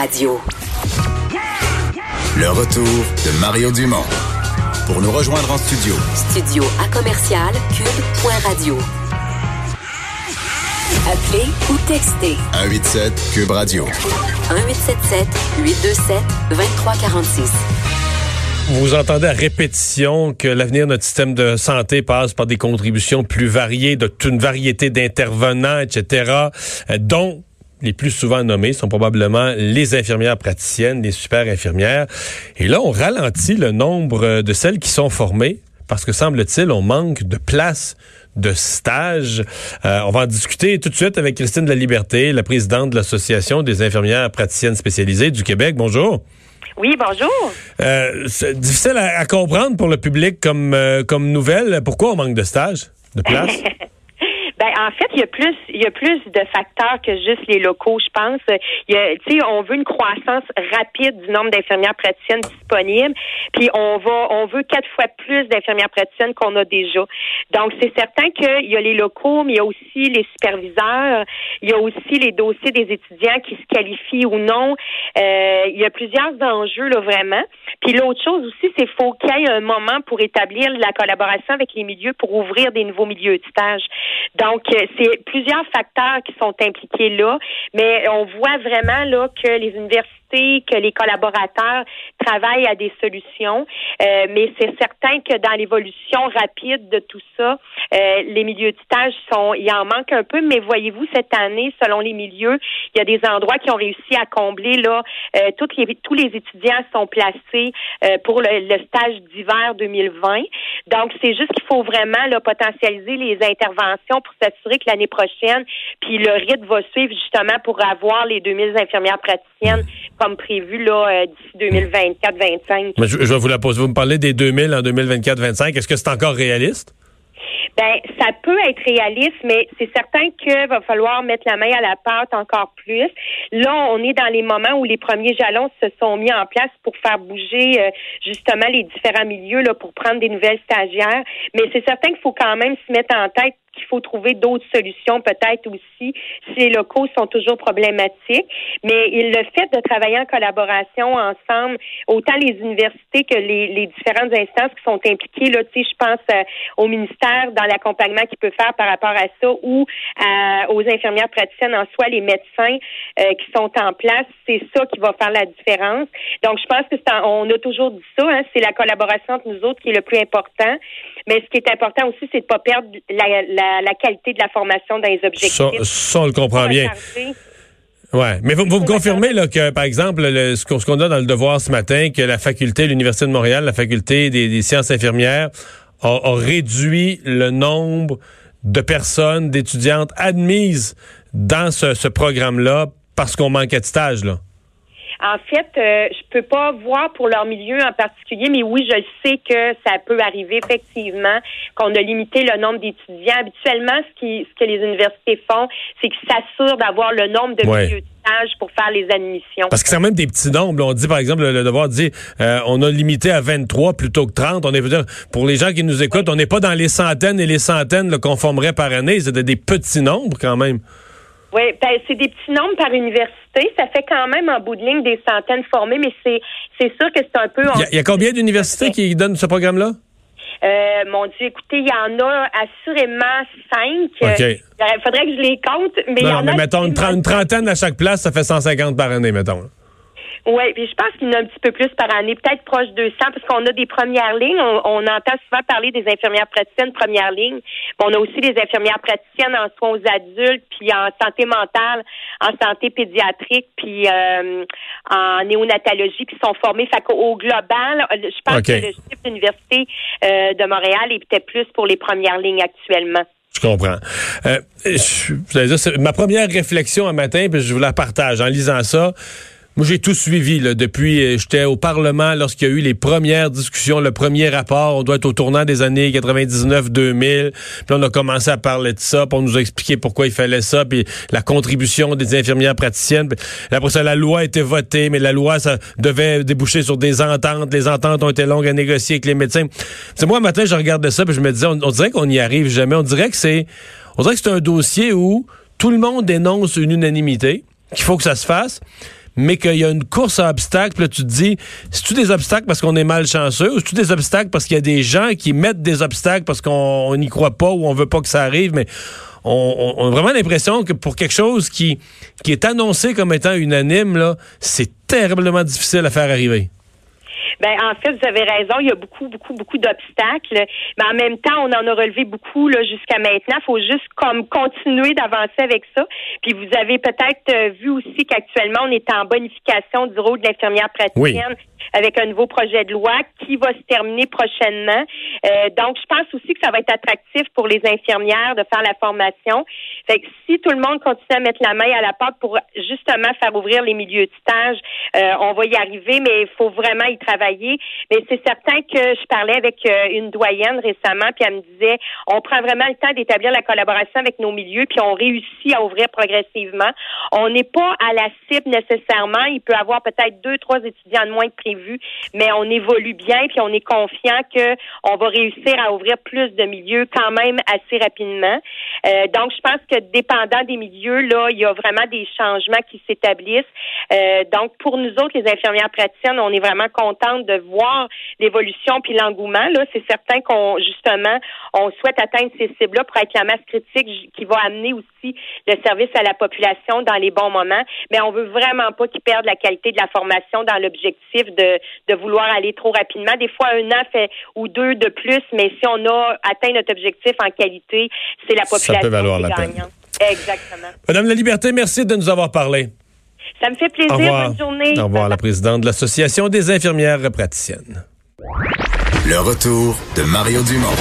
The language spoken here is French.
Radio. Le retour de Mario Dumont. Pour nous rejoindre en studio. Studio à commercial cube.radio. Appelez ou textez 187 Cube Radio. 1877 827 2346. Vous entendez à répétition que l'avenir de notre système de santé passe par des contributions plus variées de toute une variété d'intervenants, etc., euh, dont les plus souvent nommés sont probablement les infirmières praticiennes, les super infirmières. Et là, on ralentit le nombre de celles qui sont formées parce que semble-t-il, on manque de places de stage. Euh, on va en discuter tout de suite avec Christine de la Liberté, la présidente de l'Association des infirmières praticiennes spécialisées du Québec. Bonjour. Oui, bonjour. Euh, c'est difficile à, à, comprendre pour le public comme, euh, comme nouvelle. Pourquoi on manque de stage, de place? En fait, il y a plus, il y a plus de facteurs que juste les locaux, je pense. Il y a, tu sais, on veut une croissance rapide du nombre d'infirmières praticiennes disponibles, puis on va, on veut quatre fois plus d'infirmières praticiennes qu'on a déjà. Donc, c'est certain qu'il y a les locaux, mais il y a aussi les superviseurs, il y a aussi les dossiers des étudiants qui se qualifient ou non. Euh, il y a plusieurs enjeux, là, vraiment. Puis l'autre chose aussi, c'est faut qu'il y ait un moment pour établir la collaboration avec les milieux pour ouvrir des nouveaux milieux de stage. Donc, euh, c'est plusieurs facteurs qui sont impliqués là, mais on voit vraiment là que les universités que les collaborateurs travaillent à des solutions. Euh, mais c'est certain que dans l'évolution rapide de tout ça, euh, les milieux de stage sont, il en manque un peu, mais voyez-vous, cette année, selon les milieux, il y a des endroits qui ont réussi à combler, là, euh, toutes les, tous les étudiants sont placés euh, pour le, le stage d'hiver 2020. Donc, c'est juste qu'il faut vraiment, là, potentialiser les interventions pour s'assurer que l'année prochaine, puis le rythme va suivre justement pour avoir les 2000 infirmières praticiennes comme prévu là d'ici 2024-25. Je, je vais vous la poser. Vous me parlez des 2000 en 2024-25. Est-ce que c'est encore réaliste? Ben, ça peut être réaliste, mais c'est certain qu'il va falloir mettre la main à la pâte encore plus. Là, on est dans les moments où les premiers jalons se sont mis en place pour faire bouger euh, justement les différents milieux là, pour prendre des nouvelles stagiaires. Mais c'est certain qu'il faut quand même se mettre en tête qu'il faut trouver d'autres solutions peut-être aussi si les locaux sont toujours problématiques. Mais le fait de travailler en collaboration ensemble, autant les universités que les, différentes instances qui sont impliquées, là, tu sais, je pense euh, au ministère dans l'accompagnement qu'il peut faire par rapport à ça ou euh, aux infirmières praticiennes en soi, les médecins euh, qui sont en place, c'est ça qui va faire la différence. Donc, je pense que c'est on a toujours dit ça, hein, c'est la collaboration entre nous autres qui est le plus important. Mais ce qui est important aussi, c'est de ne pas perdre la, la, la, qualité de la formation dans les objectifs. Ça, ça on le comprend bien. Ouais, mais vous, vous me confirmez là, que, par exemple, le, ce qu'on a dans le devoir ce matin, que la faculté, l'Université de Montréal, la faculté des, des sciences infirmières, a, a, réduit le nombre de personnes, d'étudiantes admises dans ce, ce programme-là parce qu'on manquait de stages, là. En fait, euh, je peux pas voir pour leur milieu en particulier, mais oui, je sais que ça peut arriver effectivement qu'on a limité le nombre d'étudiants. Habituellement, ce, qui, ce que les universités font, c'est qu'ils s'assurent d'avoir le nombre de Ouais. milieux de stage pour faire les admissions. Parce que c'est quand même des petits nombres. On dit, par exemple, le, devoir dit, euh, on a limité à 23 plutôt que 30. On est, dire, pour les gens qui nous écoutent, on n'est pas dans les centaines et les centaines qu'on formerait par année. C'est des, des petits nombres quand même. Oui, ben, c'est des petits nombres par université. Ça fait quand même en bout de ligne des centaines formées, mais c'est c'est sûr que c'est un peu. Il y, a, il y a combien d'universités qui donnent ce programme-là? Euh, mon Dieu, écoutez, il y en a assurément cinq. OK. Euh, Il faudrait que je les compte, mais il y Non, en mais a mettons une trentaine à chaque place, ça fait 150 par année, mettons. Oui, puis je pense qu'il y en a un petit peu plus par année, peut-être proche de 200, parce qu'on a des premières lignes. On, on entend souvent parler des infirmières praticiennes première ligne. Mais on a aussi des infirmières praticiennes en soins aux adultes, puis en santé mentale, en santé pédiatrique, puis euh, en néonatologie, qui sont formées. Fait qu'au global, je pense que le chiffre d'université euh, de Montréal est peut-être plus pour les premières lignes actuellement. Je comprends. Euh, je, dire, ma première réflexion un matin, puis je vous la partage en lisant ça. Moi, j'ai tout suivi là, depuis. euh, J'étais au Parlement lorsqu'il y a eu les premières discussions, le premier rapport. On doit être au tournant des années 99-2000. Puis on a commencé à parler de ça, puis on nous a expliqué pourquoi il fallait ça, puis la contribution des infirmières praticiennes. Puis après ça, la loi a été votée, mais la loi, ça devait déboucher sur des ententes. Les ententes ont été longues à négocier avec les médecins. C'est moi, un matin, je regardais ça, puis je me disais, on, on dirait qu'on n'y arrive jamais. On dirait que c'est, on dirait que c'est un dossier où tout le monde dénonce une unanimité, qu'il faut que ça se fasse. Mais qu'il y a une course à obstacles, tu te dis, c'est-tu des obstacles parce qu'on est malchanceux, ou c'est-tu des obstacles parce qu'il y a des gens qui mettent des obstacles parce qu'on n'y croit pas ou on veut pas que ça arrive, mais on, a vraiment l'impression que pour quelque chose qui, est annoncé comme étant unanime, c'est terriblement difficile à faire arriver. Ben en fait, vous avez raison. Il y a beaucoup, beaucoup, beaucoup d'obstacles, mais en même temps, on en a relevé beaucoup là jusqu'à maintenant. Il faut juste comme continuer d'avancer avec ça. Puis vous avez peut-être euh, vu aussi qu'actuellement, on est en bonification du rôle de l'infirmière praticienne avec un nouveau projet de loi qui va se terminer prochainement. Euh, donc, je pense aussi que ça va être attractif pour les infirmières de faire la formation. Fait que si tout le monde continue à mettre la main à la porte pour justement faire ouvrir les milieux de stage, euh, on va y arriver, mais il faut vraiment y travailler. Mais c'est certain que je parlais avec euh, une doyenne récemment, puis elle me disait, on prend vraiment le temps d'établir la collaboration avec nos milieux, puis on réussit à ouvrir progressivement. On n'est pas à la cible nécessairement. Il peut avoir peut-être deux, trois étudiants de moins prévu, mais on évolue bien, puis on est confiant que on va réussir à ouvrir plus de milieux quand même assez rapidement. Euh, donc, je pense que dépendant des milieux, là, il y a vraiment des changements qui s'établissent. Euh, donc, pour nous autres, les infirmières praticiennes, on est vraiment contentes de voir l'évolution puis l'engouement. Là, c'est certain qu'on justement, on souhaite atteindre ces cibles-là pour être la masse critique qui va amener aussi le service à la population dans les bons moments. Mais on veut vraiment pas qu'ils perdent la qualité de la formation dans l'objectif de, de vouloir aller trop rapidement. Des fois, un an fait ou deux de plus, mais si on a atteint notre objectif en qualité, c'est la population Ça peut valoir la peine. Exactement. Madame la Liberté, merci de nous avoir parlé. Ça me fait plaisir. Bonne journée. Au revoir, la présidente de l'Association des infirmières praticiennes. Le retour de Mario Dumont.